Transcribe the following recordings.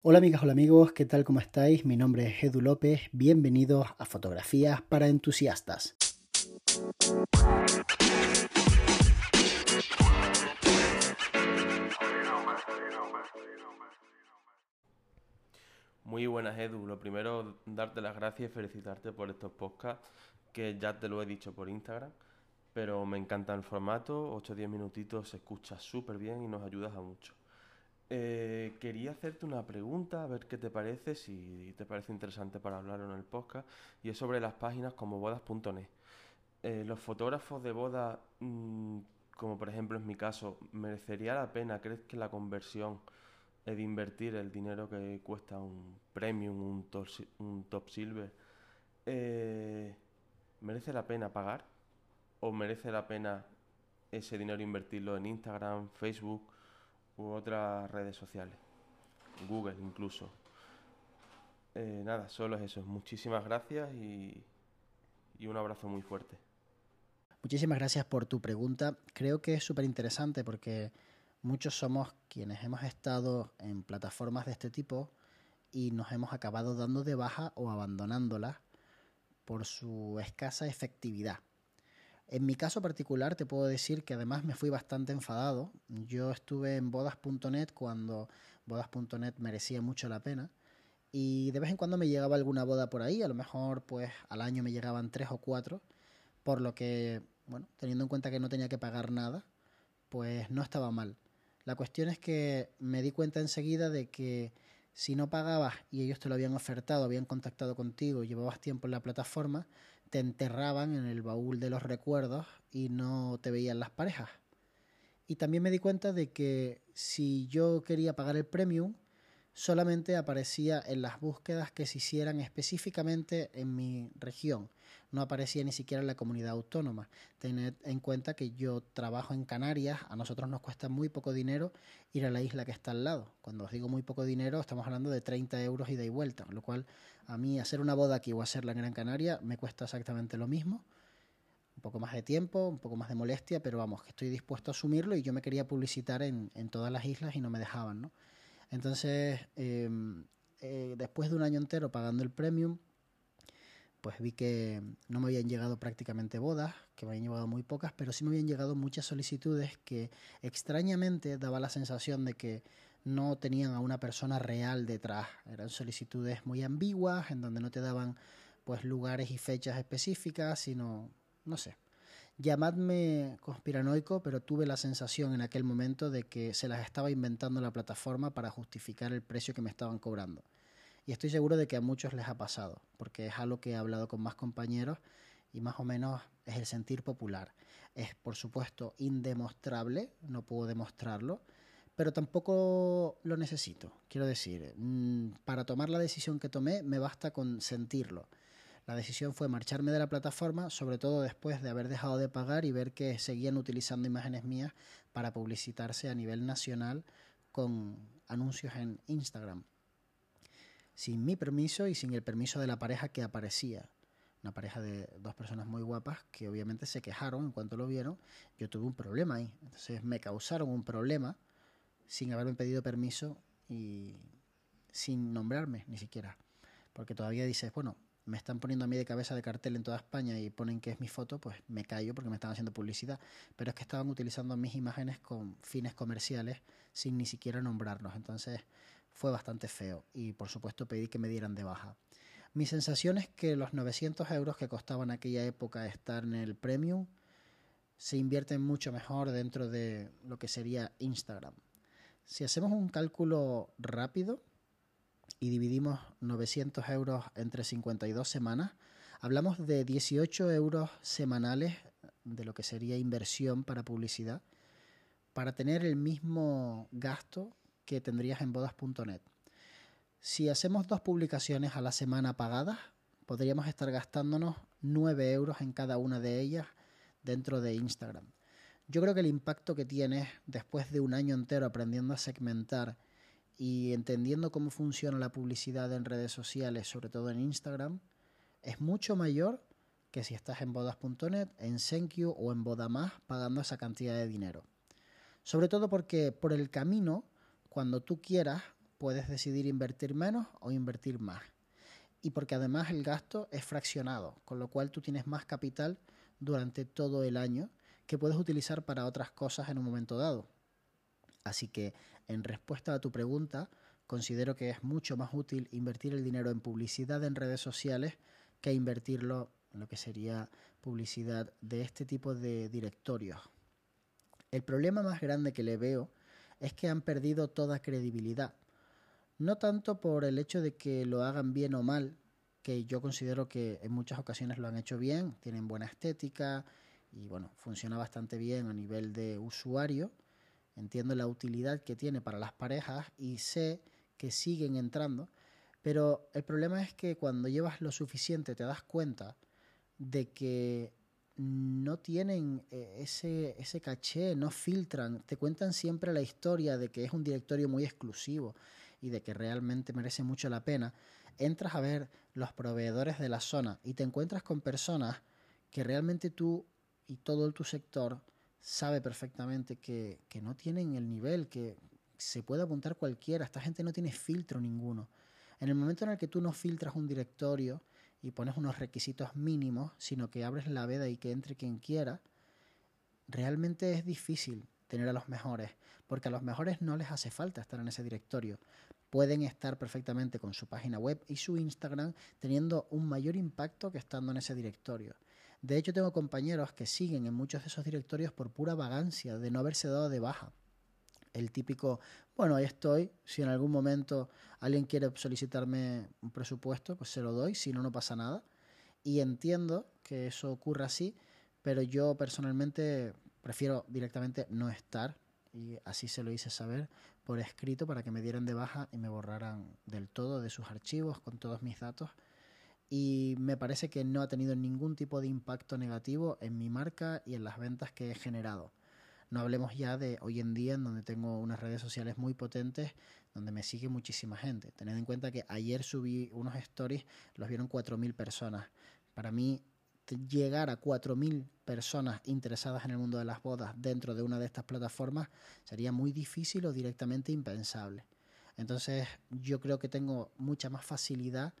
Hola amigas, hola amigos, ¿qué tal? ¿Cómo estáis? Mi nombre es Edu López, bienvenidos a Fotografías para Entusiastas. Muy buenas Edu, lo primero darte las gracias y felicitarte por estos podcasts que ya te lo he dicho por Instagram, pero me encanta el formato, 8 o 10 minutitos se escucha súper bien y nos ayudas a mucho. Eh, quería hacerte una pregunta, a ver qué te parece, si te parece interesante para hablar en el podcast, y es sobre las páginas como bodas.net. Eh, los fotógrafos de boda, mm, como por ejemplo en mi caso, ¿merecería la pena? ¿Crees que la conversión de invertir el dinero que cuesta un premium, un top, un top silver, eh, merece la pena pagar? ¿O merece la pena ese dinero invertirlo en Instagram, Facebook? U otras redes sociales, Google incluso. Eh, nada, solo es eso. Muchísimas gracias y, y un abrazo muy fuerte. Muchísimas gracias por tu pregunta. Creo que es súper interesante porque muchos somos quienes hemos estado en plataformas de este tipo y nos hemos acabado dando de baja o abandonándolas por su escasa efectividad. En mi caso particular te puedo decir que además me fui bastante enfadado. Yo estuve en bodas.net cuando bodas.net merecía mucho la pena y de vez en cuando me llegaba alguna boda por ahí, a lo mejor pues al año me llegaban tres o cuatro, por lo que, bueno, teniendo en cuenta que no tenía que pagar nada, pues no estaba mal. La cuestión es que me di cuenta enseguida de que si no pagabas y ellos te lo habían ofertado, habían contactado contigo, llevabas tiempo en la plataforma, te enterraban en el baúl de los recuerdos y no te veían las parejas. Y también me di cuenta de que si yo quería pagar el premium, solamente aparecía en las búsquedas que se hicieran específicamente en mi región. No aparecía ni siquiera en la comunidad autónoma. Tened en cuenta que yo trabajo en Canarias, a nosotros nos cuesta muy poco dinero ir a la isla que está al lado. Cuando os digo muy poco dinero, estamos hablando de 30 euros ida y vuelta, lo cual a mí hacer una boda aquí o hacerla en Gran Canaria me cuesta exactamente lo mismo. Un poco más de tiempo, un poco más de molestia, pero vamos, que estoy dispuesto a asumirlo y yo me quería publicitar en, en todas las islas y no me dejaban, ¿no? Entonces, em, eh, después de un año entero pagando el premium, pues vi que no me habían llegado prácticamente bodas, que me habían llegado muy pocas, pero sí me habían llegado muchas solicitudes que extrañamente daba la sensación de que no tenían a una persona real detrás. Eran solicitudes muy ambiguas, en donde no te daban pues lugares y fechas específicas, sino, no sé, Llamadme conspiranoico, pero tuve la sensación en aquel momento de que se las estaba inventando la plataforma para justificar el precio que me estaban cobrando. Y estoy seguro de que a muchos les ha pasado, porque es algo que he hablado con más compañeros y más o menos es el sentir popular. Es, por supuesto, indemostrable, no puedo demostrarlo, pero tampoco lo necesito. Quiero decir, mm, para tomar la decisión que tomé me basta con sentirlo. La decisión fue marcharme de la plataforma, sobre todo después de haber dejado de pagar y ver que seguían utilizando imágenes mías para publicitarse a nivel nacional con anuncios en Instagram. Sin mi permiso y sin el permiso de la pareja que aparecía. Una pareja de dos personas muy guapas que obviamente se quejaron en cuanto lo vieron. Yo tuve un problema ahí. Entonces me causaron un problema sin haberme pedido permiso y sin nombrarme ni siquiera. Porque todavía dices, bueno, me están poniendo a mí de cabeza de cartel en toda España y ponen que es mi foto, pues me callo porque me están haciendo publicidad. Pero es que estaban utilizando mis imágenes con fines comerciales sin ni siquiera nombrarnos. Entonces fue bastante feo y por supuesto pedí que me dieran de baja. Mi sensación es que los 900 euros que costaban aquella época estar en el premium se invierten mucho mejor dentro de lo que sería Instagram. Si hacemos un cálculo rápido, y dividimos 900 euros entre 52 semanas, hablamos de 18 euros semanales de lo que sería inversión para publicidad para tener el mismo gasto que tendrías en bodas.net. Si hacemos dos publicaciones a la semana pagadas, podríamos estar gastándonos 9 euros en cada una de ellas dentro de Instagram. Yo creo que el impacto que tienes después de un año entero aprendiendo a segmentar y entendiendo cómo funciona la publicidad en redes sociales, sobre todo en Instagram, es mucho mayor que si estás en bodas.net, en Senkyu o en Bodamás pagando esa cantidad de dinero. Sobre todo porque por el camino, cuando tú quieras, puedes decidir invertir menos o invertir más. Y porque además el gasto es fraccionado, con lo cual tú tienes más capital durante todo el año que puedes utilizar para otras cosas en un momento dado. Así que, en respuesta a tu pregunta, considero que es mucho más útil invertir el dinero en publicidad en redes sociales que invertirlo en lo que sería publicidad de este tipo de directorios. El problema más grande que le veo es que han perdido toda credibilidad. No tanto por el hecho de que lo hagan bien o mal, que yo considero que en muchas ocasiones lo han hecho bien, tienen buena estética y bueno, funciona bastante bien a nivel de usuario. Entiendo la utilidad que tiene para las parejas y sé que siguen entrando, pero el problema es que cuando llevas lo suficiente te das cuenta de que no tienen eh, ese, ese caché, no filtran, te cuentan siempre la historia de que es un directorio muy exclusivo y de que realmente merece mucho la pena, entras a ver los proveedores de la zona y te encuentras con personas que realmente tú y todo tu sector sabe perfectamente que, que no tienen el nivel, que se puede apuntar cualquiera, esta gente no tiene filtro ninguno. En el momento en el que tú no filtras un directorio, y pones unos requisitos mínimos, sino que abres la veda y que entre quien quiera, realmente es difícil tener a los mejores, porque a los mejores no les hace falta estar en ese directorio. Pueden estar perfectamente con su página web y su Instagram teniendo un mayor impacto que estando en ese directorio. De hecho, tengo compañeros que siguen en muchos de esos directorios por pura vagancia, de no haberse dado de baja el típico, bueno, ahí estoy, si en algún momento alguien quiere solicitarme un presupuesto, pues se lo doy, si no, no pasa nada. Y entiendo que eso ocurra así, pero yo personalmente prefiero directamente no estar y así se lo hice saber por escrito para que me dieran de baja y me borraran del todo de sus archivos con todos mis datos. Y me parece que no ha tenido ningún tipo de impacto negativo en mi marca y en las ventas que he generado. No hablemos ya de hoy en día en donde tengo unas redes sociales muy potentes donde me sigue muchísima gente. Tened en cuenta que ayer subí unos stories, los vieron 4.000 personas. Para mí, llegar a 4.000 personas interesadas en el mundo de las bodas dentro de una de estas plataformas sería muy difícil o directamente impensable. Entonces, yo creo que tengo mucha más facilidad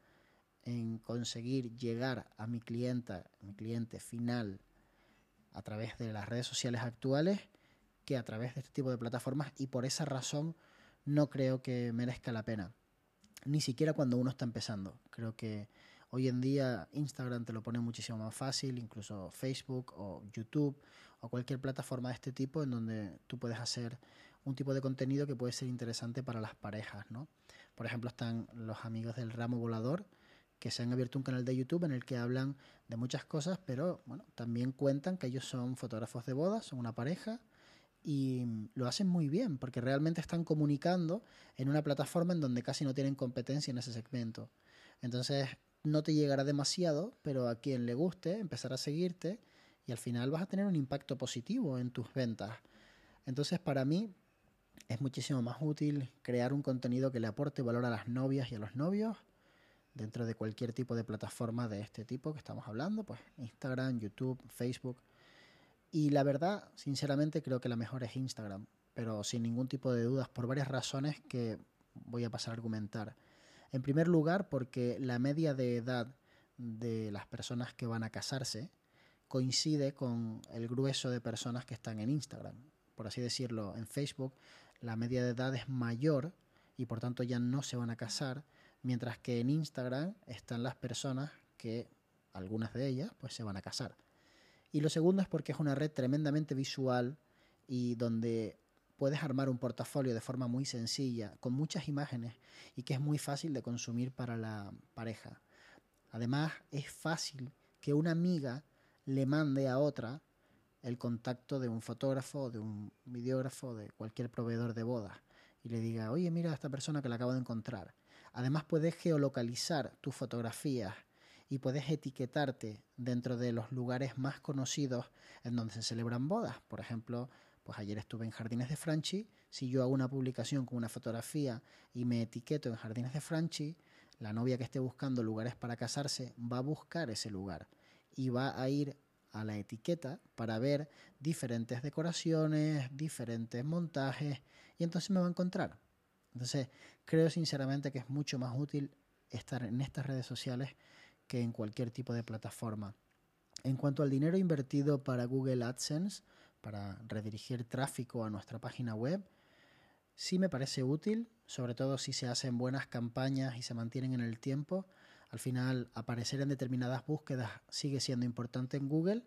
en conseguir llegar a mi clienta, mi cliente final, a través de las redes sociales actuales que a través de este tipo de plataformas y por esa razón no creo que merezca la pena. Ni siquiera cuando uno está empezando. Creo que hoy en día Instagram te lo pone muchísimo más fácil, incluso Facebook o YouTube o cualquier plataforma de este tipo en donde tú puedes hacer un tipo de contenido que puede ser interesante para las parejas, ¿no? Por ejemplo, están los amigos del ramo volador que se han abierto un canal de YouTube en el que hablan de muchas cosas, pero bueno, también cuentan que ellos son fotógrafos de bodas, son una pareja y lo hacen muy bien porque realmente están comunicando en una plataforma en donde casi no tienen competencia en ese segmento. Entonces no te llegará demasiado, pero a quien le guste empezará a seguirte y al final vas a tener un impacto positivo en tus ventas. Entonces para mí es muchísimo más útil crear un contenido que le aporte valor a las novias y a los novios dentro de cualquier tipo de plataforma de este tipo que estamos hablando, pues Instagram, YouTube, Facebook, y la verdad, sinceramente, creo que la mejor es Instagram, pero sin ningún tipo de dudas, por varias razones que voy a pasar a argumentar. En primer lugar, porque la media de edad de las personas que van a casarse coincide con el grueso de personas que están en Instagram. Por así decirlo, en Facebook la media de edad es mayor y por tanto ya no se van a casar, mientras que en Instagram están las personas que, algunas de ellas, pues se van a casar. Y lo segundo es porque es una red tremendamente visual y donde puedes armar un portafolio de forma muy sencilla, con muchas imágenes y que es muy fácil de consumir para la pareja. Además, es fácil que una amiga le mande a otra el contacto de un fotógrafo, de un videógrafo, de cualquier proveedor de bodas y le diga, oye, mira a esta persona que la acabo de encontrar. Además, puedes geolocalizar tus fotografías y puedes etiquetarte dentro de los lugares más conocidos en donde se celebran bodas. Por ejemplo, pues ayer estuve en Jardines de Franchi, si yo hago una publicación con una fotografía y me etiqueto en Jardines de Franchi, la novia que esté buscando lugares para casarse va a buscar ese lugar y va a ir a la etiqueta para ver diferentes decoraciones, diferentes montajes y entonces me va a encontrar. Entonces, creo sinceramente que es mucho más útil estar en estas redes sociales que en cualquier tipo de plataforma. En cuanto al dinero invertido para Google AdSense, para redirigir tráfico a nuestra página web, sí me parece útil, sobre todo si se hacen buenas campañas y se mantienen en el tiempo. Al final, aparecer en determinadas búsquedas sigue siendo importante en Google,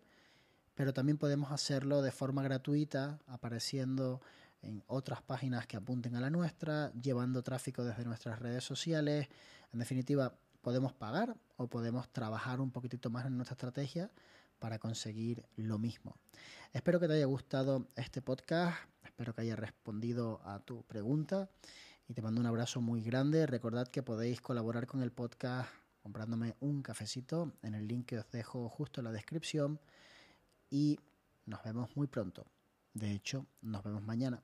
pero también podemos hacerlo de forma gratuita, apareciendo en otras páginas que apunten a la nuestra, llevando tráfico desde nuestras redes sociales. En definitiva, podemos pagar o podemos trabajar un poquitito más en nuestra estrategia para conseguir lo mismo. Espero que te haya gustado este podcast, espero que haya respondido a tu pregunta y te mando un abrazo muy grande. Recordad que podéis colaborar con el podcast comprándome un cafecito en el link que os dejo justo en la descripción y nos vemos muy pronto. De hecho, nos vemos mañana.